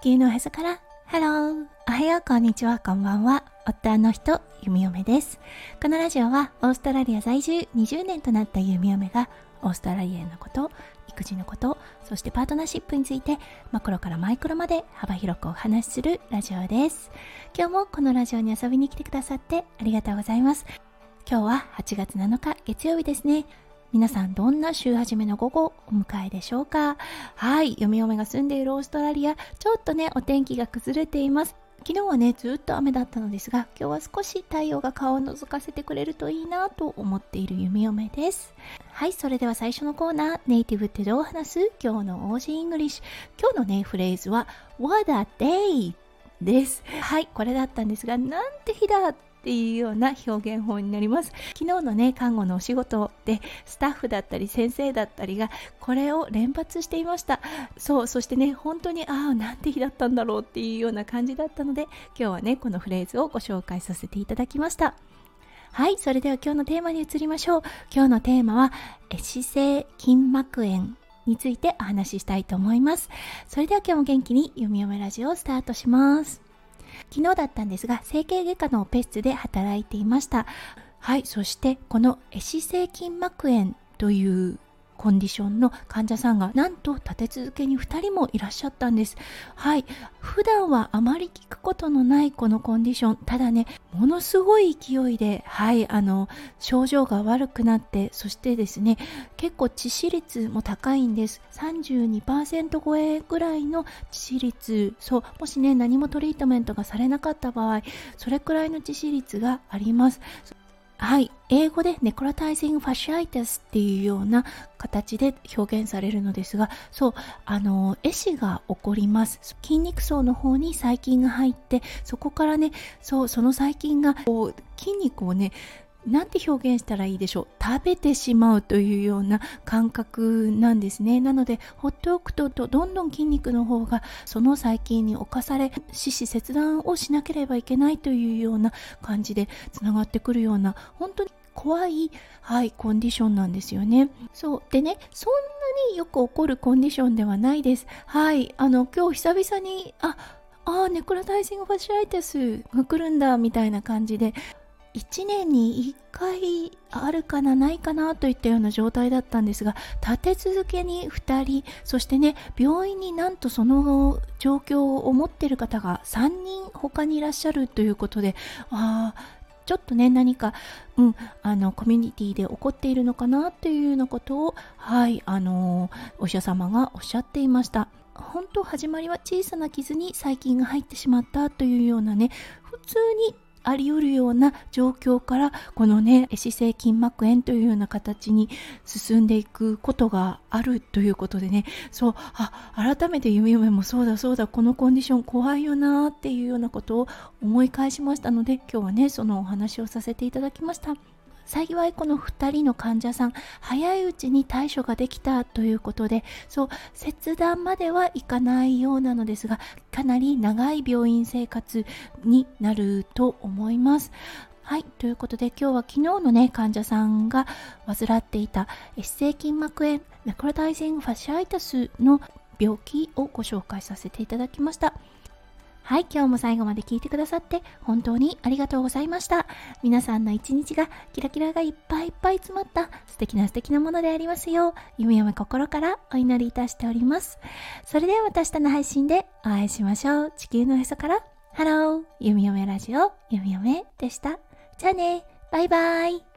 地球のへそから。ハローおはようこんにちは。こんばんは。夫の人弓嫁です。このラジオはオーストラリア在住20年となった弓嫁がオーストラリアのこと育児のことそしてパートナーシップについてマクロからマイクロまで幅広くお話しするラジオです。今日もこのラジオに遊びに来てくださってありがとうございます。今日は8月7日月曜日ですね。皆さんどんな週始めの午後お迎えでしょうか？はい弓嫁が住んでいるオーストラリア。ちょっとねお天気が崩れています。昨日はねずっと雨だったのですが今日は少し太陽が顔を覗かせてくれるといいなと思っている弓嫁です。はいそれでは最初のコーナーネイティブってどう話す？今日の Aussie English。今日のねフレーズは What a day! です。はいこれだったんですがなんて日だっていうような表現法になります昨日のね看護のお仕事でスタッフだったり先生だったりがこれを連発していましたそうそしてね本当にああなんて日だったんだろうっていうような感じだったので今日はねこのフレーズをご紹介させていただきましたはい、それでは今日のテーマに移りましょう。今日のテーマは、姿勢筋膜炎についてお話ししたいと思います。それでは今日も元気に読み読めラジオをスタートします。昨日だったんですが整形外科のオペ室で働いていました。はいそしてこの壊死性筋膜炎というコンディションの患者さんがなんと立て続けに2人もいらっしゃったんです。はい。普段はあまり聞くことのないこのコンディション。ただねものすごい勢いではいあの症状が悪くなってそしてですね結構致死率も高いんです。32%超えぐらいの致死率。そうもしね何もトリートメントがされなかった場合それくらいの致死率があります。はい、英語でネクロタイジングファシアイテスっていうような形で表現されるのですが、そう、あの、壊死が起こります。筋肉層の方に細菌が入って、そこからね、そう、その細菌がこう筋肉をね、なんて表現したらいいでしょう食べてしまうというような感覚なんですねなので放っておくとどんどん筋肉の方がその細菌に侵され死死切断をしなければいけないというような感じでつながってくるような本当に怖い、はい、コンディションなんですよね。そう。でね、そんなによく起こるコンディションではないです。はい。あの、今日久々に、あ、あネクロタイジングファシアイテスが来るんだみたいな感じで1年に1回あるかなないかなといったような状態だったんですが立て続けに2人そしてね病院になんとその状況を思っている方が3人他にいらっしゃるということでああちょっとね何か、うん、あのコミュニティで起こっているのかなというようなことをはいあのお医者様がおっしゃっていました。本当始まりは小さな傷に細菌が入ってしまったというようなね普通にあり得るような状況からこのね壊死性筋膜炎というような形に進んでいくことがあるということでねそうあ改めてゆみゆめもそうだそうだこのコンディション怖いよなっていうようなことを思い返しましたので今日はねそのお話をさせていただきました。幸いこの2人の患者さん早いうちに対処ができたということでそう切断まではいかないようなのですがかなり長い病院生活になると思いますはい。ということで今日は昨日のね、患者さんが患っていた姿勢筋膜炎、ネクロタイジングファシアイタスの病気をご紹介させていただきました。はい、今日も最後まで聞いてくださって本当にありがとうございました。皆さんの一日がキラキラがいっぱいいっぱい詰まった素敵な素敵なものでありますよう、夢夢心からお祈りいたしております。それではまた明日の配信でお会いしましょう。地球のへそから、ハロー、弓嫁ラジオ、弓嫁でした。じゃあね、バイバイ。